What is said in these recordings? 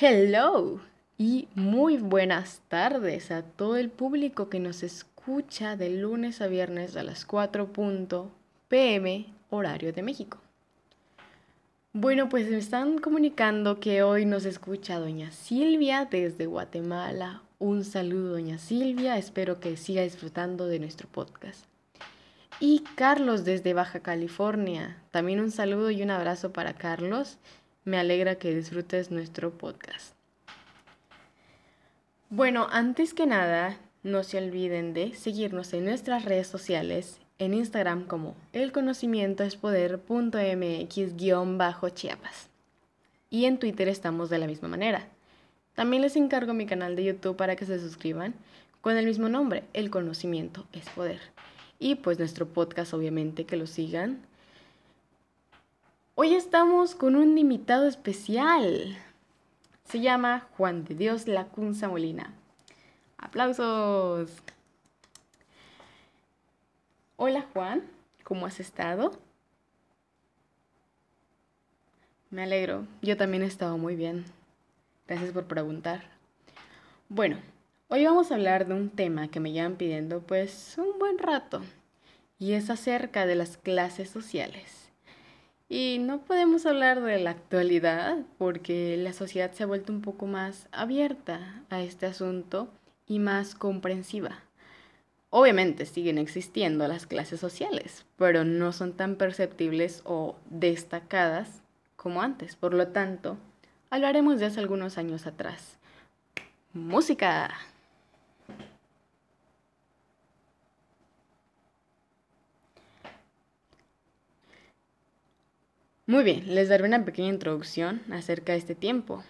Hello y muy buenas tardes a todo el público que nos escucha de lunes a viernes a las 4 pm horario de México. Bueno, pues me están comunicando que hoy nos escucha doña Silvia desde Guatemala. Un saludo, doña Silvia. Espero que siga disfrutando de nuestro podcast. Y Carlos desde Baja California. También un saludo y un abrazo para Carlos. Me alegra que disfrutes nuestro podcast. Bueno, antes que nada, no se olviden de seguirnos en nuestras redes sociales, en Instagram como el conocimiento es poder.mx-chiapas. Y en Twitter estamos de la misma manera. También les encargo mi canal de YouTube para que se suscriban con el mismo nombre, El conocimiento es poder. Y pues nuestro podcast obviamente que lo sigan Hoy estamos con un invitado especial. Se llama Juan de Dios Lacunza Molina. ¡Aplausos! Hola Juan, ¿cómo has estado? Me alegro, yo también he estado muy bien. Gracias por preguntar. Bueno, hoy vamos a hablar de un tema que me llevan pidiendo pues un buen rato y es acerca de las clases sociales. Y no podemos hablar de la actualidad porque la sociedad se ha vuelto un poco más abierta a este asunto y más comprensiva. Obviamente siguen existiendo las clases sociales, pero no son tan perceptibles o destacadas como antes. Por lo tanto, hablaremos de hace algunos años atrás. Música. Muy bien, les daré una pequeña introducción acerca de este tiempo.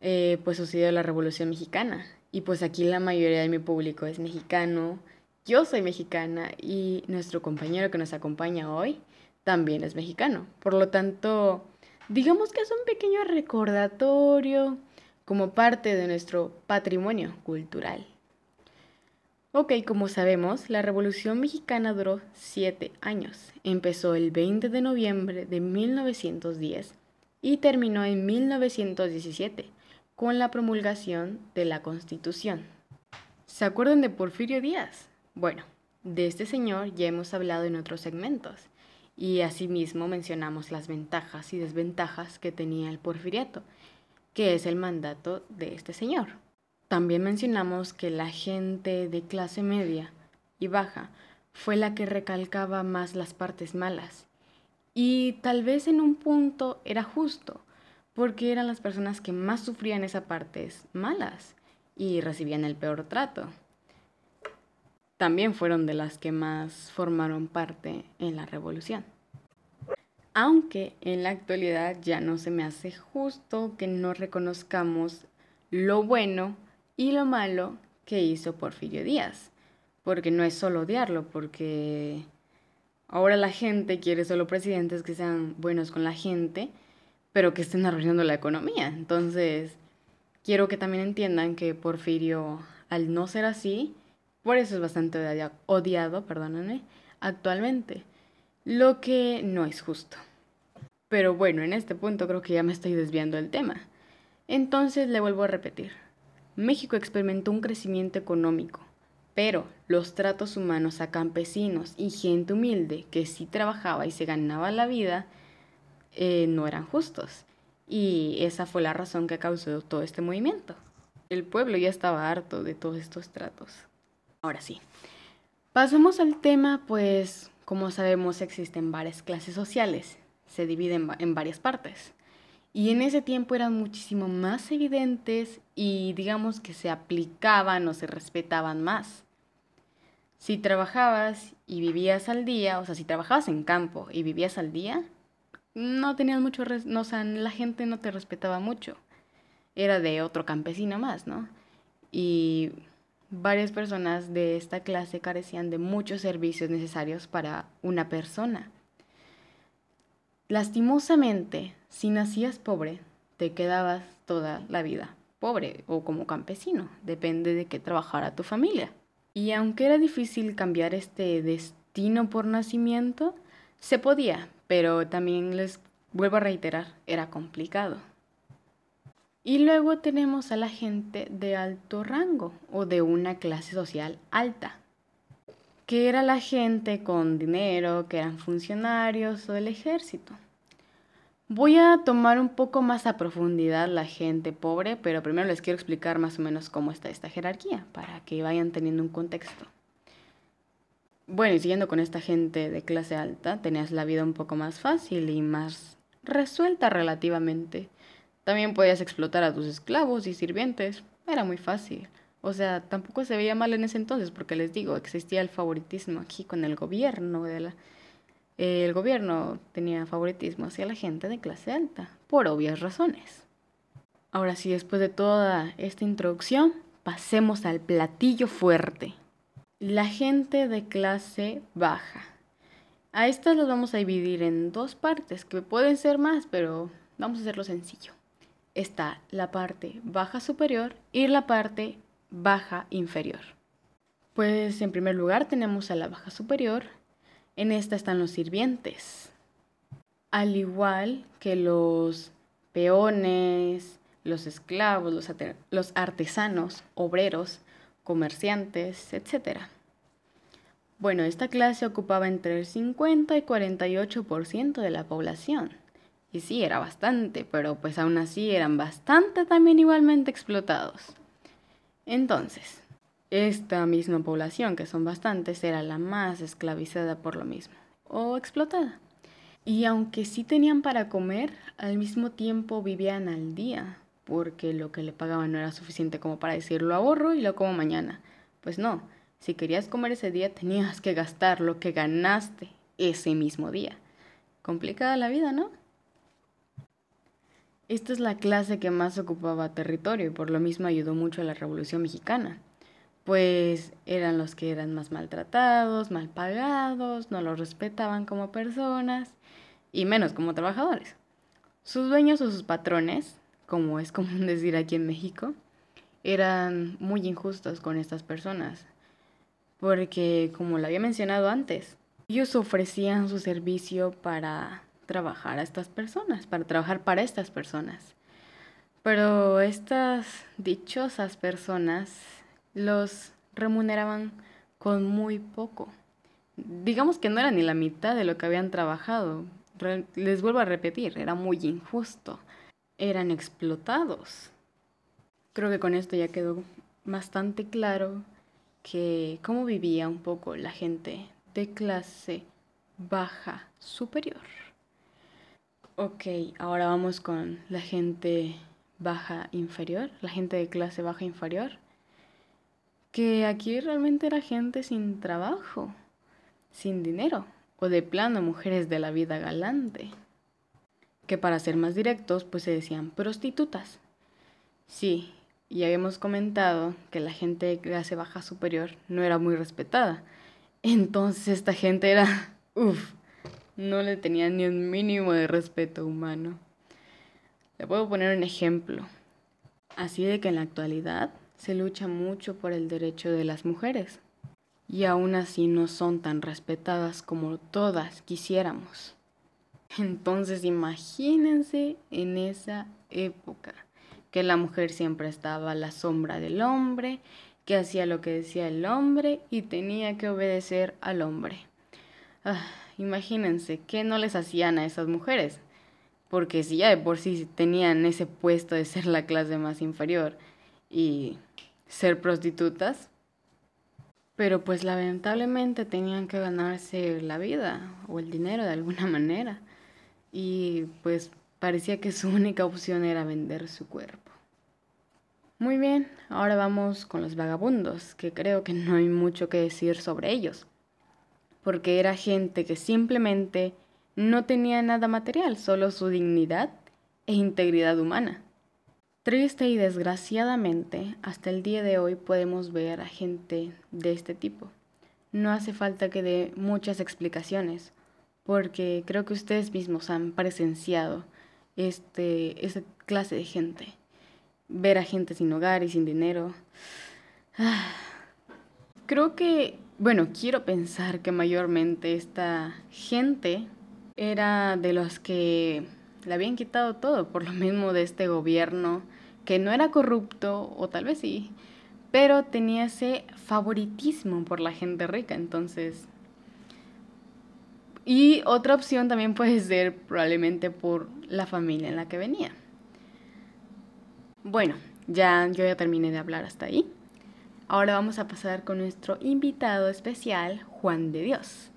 Eh, pues sucedió la Revolución Mexicana y pues aquí la mayoría de mi público es mexicano, yo soy mexicana y nuestro compañero que nos acompaña hoy también es mexicano. Por lo tanto, digamos que es un pequeño recordatorio como parte de nuestro patrimonio cultural. Ok, como sabemos, la Revolución Mexicana duró siete años. Empezó el 20 de noviembre de 1910 y terminó en 1917 con la promulgación de la Constitución. ¿Se acuerdan de Porfirio Díaz? Bueno, de este señor ya hemos hablado en otros segmentos y asimismo mencionamos las ventajas y desventajas que tenía el porfiriato, que es el mandato de este señor. También mencionamos que la gente de clase media y baja fue la que recalcaba más las partes malas. Y tal vez en un punto era justo, porque eran las personas que más sufrían esas partes malas y recibían el peor trato. También fueron de las que más formaron parte en la revolución. Aunque en la actualidad ya no se me hace justo que no reconozcamos lo bueno y lo malo que hizo Porfirio Díaz. Porque no es solo odiarlo, porque ahora la gente quiere solo presidentes que sean buenos con la gente, pero que estén arruinando la economía. Entonces, quiero que también entiendan que Porfirio, al no ser así, por eso es bastante odiado, perdónenme, actualmente. Lo que no es justo. Pero bueno, en este punto creo que ya me estoy desviando del tema. Entonces le vuelvo a repetir. México experimentó un crecimiento económico, pero los tratos humanos a campesinos y gente humilde que sí trabajaba y se ganaba la vida eh, no eran justos. Y esa fue la razón que causó todo este movimiento. El pueblo ya estaba harto de todos estos tratos. Ahora sí, pasamos al tema, pues como sabemos existen varias clases sociales, se dividen en varias partes. Y en ese tiempo eran muchísimo más evidentes y digamos que se aplicaban o se respetaban más. Si trabajabas y vivías al día, o sea, si trabajabas en campo y vivías al día, no tenías mucho, no, o sea, la gente no te respetaba mucho. Era de otro campesino más, ¿no? Y varias personas de esta clase carecían de muchos servicios necesarios para una persona. Lastimosamente, si nacías pobre, te quedabas toda la vida pobre o como campesino, depende de qué trabajara tu familia. Y aunque era difícil cambiar este destino por nacimiento, se podía, pero también les vuelvo a reiterar, era complicado. Y luego tenemos a la gente de alto rango o de una clase social alta, que era la gente con dinero, que eran funcionarios o del ejército. Voy a tomar un poco más a profundidad la gente pobre, pero primero les quiero explicar más o menos cómo está esta jerarquía, para que vayan teniendo un contexto. Bueno, y siguiendo con esta gente de clase alta, tenías la vida un poco más fácil y más resuelta relativamente. También podías explotar a tus esclavos y sirvientes, era muy fácil. O sea, tampoco se veía mal en ese entonces, porque les digo, existía el favoritismo aquí con el gobierno de la el gobierno tenía favoritismo hacia la gente de clase alta, por obvias razones. Ahora sí, después de toda esta introducción, pasemos al platillo fuerte. La gente de clase baja. A estas las vamos a dividir en dos partes, que pueden ser más, pero vamos a hacerlo sencillo. Está la parte baja superior y la parte baja inferior. Pues en primer lugar tenemos a la baja superior, en esta están los sirvientes, al igual que los peones, los esclavos, los, artesanos, obreros, comerciantes, etc. Bueno, esta clase ocupaba entre el 50 y 48% de la población. Y sí, era bastante, pero pues aún así eran bastante también igualmente explotados. Entonces, esta misma población, que son bastantes, era la más esclavizada por lo mismo, o explotada. Y aunque sí tenían para comer, al mismo tiempo vivían al día, porque lo que le pagaban no era suficiente como para decir lo ahorro y lo como mañana. Pues no, si querías comer ese día tenías que gastar lo que ganaste ese mismo día. Complicada la vida, ¿no? Esta es la clase que más ocupaba territorio y por lo mismo ayudó mucho a la Revolución Mexicana pues eran los que eran más maltratados, mal pagados, no los respetaban como personas y menos como trabajadores. Sus dueños o sus patrones, como es común decir aquí en México, eran muy injustos con estas personas, porque como lo había mencionado antes, ellos ofrecían su servicio para trabajar a estas personas, para trabajar para estas personas. Pero estas dichosas personas los remuneraban con muy poco. Digamos que no era ni la mitad de lo que habían trabajado. les vuelvo a repetir, era muy injusto. Eran explotados. Creo que con esto ya quedó bastante claro que cómo vivía un poco la gente de clase baja superior. Ok, ahora vamos con la gente baja inferior, la gente de clase baja inferior que aquí realmente era gente sin trabajo, sin dinero, o de plano mujeres de la vida galante, que para ser más directos pues se decían prostitutas. Sí, ya habíamos comentado que la gente de clase baja superior no era muy respetada, entonces esta gente era, uff, no le tenía ni un mínimo de respeto humano. Le puedo poner un ejemplo. Así de que en la actualidad se lucha mucho por el derecho de las mujeres y aún así no son tan respetadas como todas quisiéramos. Entonces imagínense en esa época que la mujer siempre estaba a la sombra del hombre, que hacía lo que decía el hombre y tenía que obedecer al hombre. Ah, imagínense qué no les hacían a esas mujeres, porque si ya de por sí tenían ese puesto de ser la clase más inferior y ser prostitutas. Pero pues lamentablemente tenían que ganarse la vida o el dinero de alguna manera. Y pues parecía que su única opción era vender su cuerpo. Muy bien, ahora vamos con los vagabundos, que creo que no hay mucho que decir sobre ellos. Porque era gente que simplemente no tenía nada material, solo su dignidad e integridad humana. Triste y desgraciadamente, hasta el día de hoy podemos ver a gente de este tipo. No hace falta que dé muchas explicaciones, porque creo que ustedes mismos han presenciado este, esta clase de gente. Ver a gente sin hogar y sin dinero. Creo que, bueno, quiero pensar que mayormente esta gente era de los que le habían quitado todo, por lo mismo de este gobierno que no era corrupto, o tal vez sí, pero tenía ese favoritismo por la gente rica, entonces... Y otra opción también puede ser probablemente por la familia en la que venía. Bueno, ya yo ya terminé de hablar hasta ahí. Ahora vamos a pasar con nuestro invitado especial, Juan de Dios.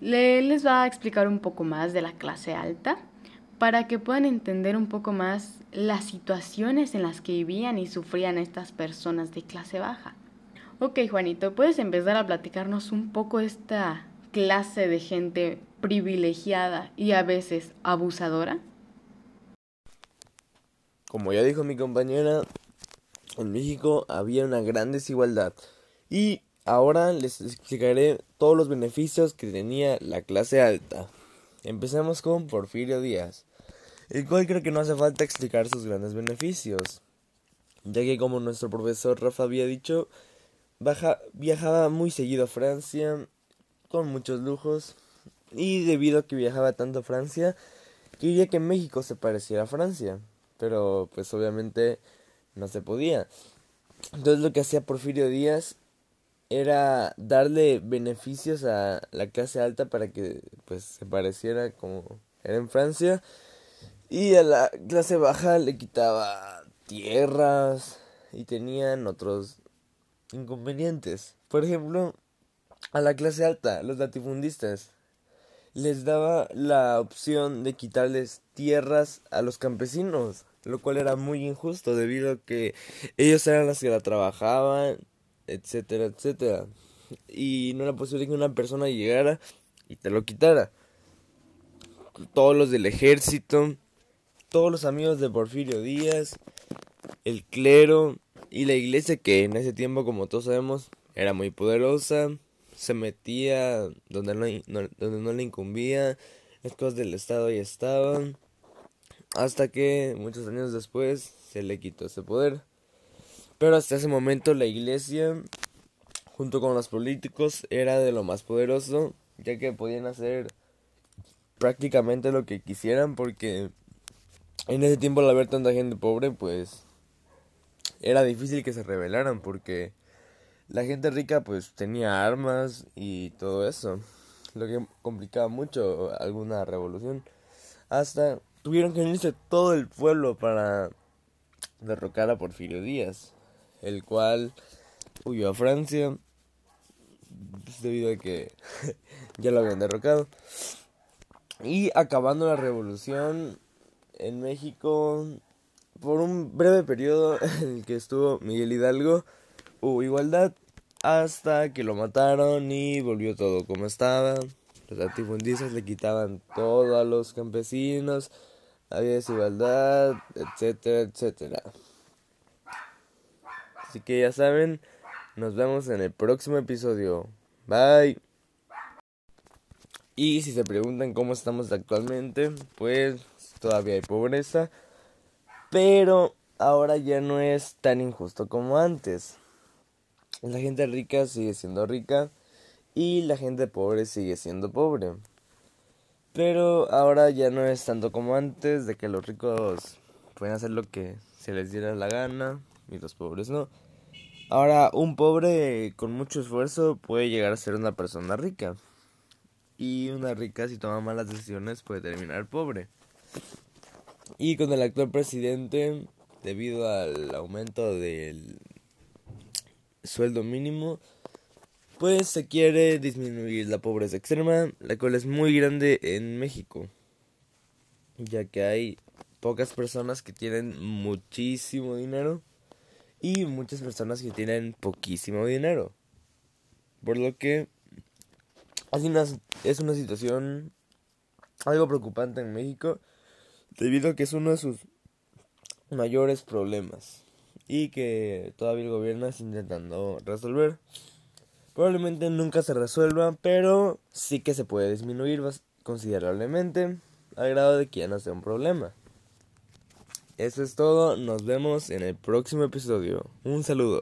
Le, les va a explicar un poco más de la clase alta para que puedan entender un poco más las situaciones en las que vivían y sufrían estas personas de clase baja. Ok, Juanito, ¿puedes empezar a platicarnos un poco esta clase de gente privilegiada y a veces abusadora? Como ya dijo mi compañera, en México había una gran desigualdad y ahora les explicaré todos los beneficios que tenía la clase alta. Empecemos con Porfirio Díaz el cual creo que no hace falta explicar sus grandes beneficios, ya que como nuestro profesor Rafa había dicho, viajaba muy seguido a Francia, con muchos lujos, y debido a que viajaba tanto a Francia, quería que México se pareciera a Francia, pero pues obviamente no se podía. Entonces lo que hacía Porfirio Díaz era darle beneficios a la clase alta para que pues se pareciera como era en Francia y a la clase baja le quitaba tierras y tenían otros inconvenientes. Por ejemplo, a la clase alta, los latifundistas, les daba la opción de quitarles tierras a los campesinos, lo cual era muy injusto debido a que ellos eran los que la trabajaban, etcétera, etcétera. Y no era posible que una persona llegara y te lo quitara. Todos los del ejército todos los amigos de Porfirio Díaz, el clero y la iglesia que en ese tiempo, como todos sabemos, era muy poderosa, se metía donde no, donde no le incumbía, las cosas del Estado ya estaban, hasta que muchos años después se le quitó ese poder. Pero hasta ese momento la iglesia, junto con los políticos, era de lo más poderoso, ya que podían hacer prácticamente lo que quisieran porque en ese tiempo al haber tanta gente pobre, pues era difícil que se rebelaran porque la gente rica pues tenía armas y todo eso, lo que complicaba mucho alguna revolución. Hasta tuvieron que unirse todo el pueblo para derrocar a Porfirio Díaz, el cual huyó a Francia pues, debido a que ya lo habían derrocado. Y acabando la revolución, en México, por un breve periodo en el que estuvo Miguel Hidalgo, hubo igualdad hasta que lo mataron y volvió todo como estaba. Los latifundistas le quitaban todo a los campesinos, había desigualdad, etcétera, etcétera. Así que ya saben, nos vemos en el próximo episodio. Bye. Y si se preguntan cómo estamos actualmente, pues todavía hay pobreza, pero ahora ya no es tan injusto como antes. La gente rica sigue siendo rica y la gente pobre sigue siendo pobre. Pero ahora ya no es tanto como antes de que los ricos pueden hacer lo que se les diera la gana y los pobres no. Ahora un pobre con mucho esfuerzo puede llegar a ser una persona rica. Y una rica si toma malas decisiones puede terminar pobre. Y con el actual presidente, debido al aumento del sueldo mínimo, pues se quiere disminuir la pobreza extrema, la cual es muy grande en México, ya que hay pocas personas que tienen muchísimo dinero y muchas personas que tienen poquísimo dinero. Por lo que es una situación algo preocupante en México debido a que es uno de sus mayores problemas y que todavía el gobierno está intentando resolver. Probablemente nunca se resuelva, pero sí que se puede disminuir considerablemente al grado de que ya no sea un problema. Eso es todo, nos vemos en el próximo episodio. Un saludo.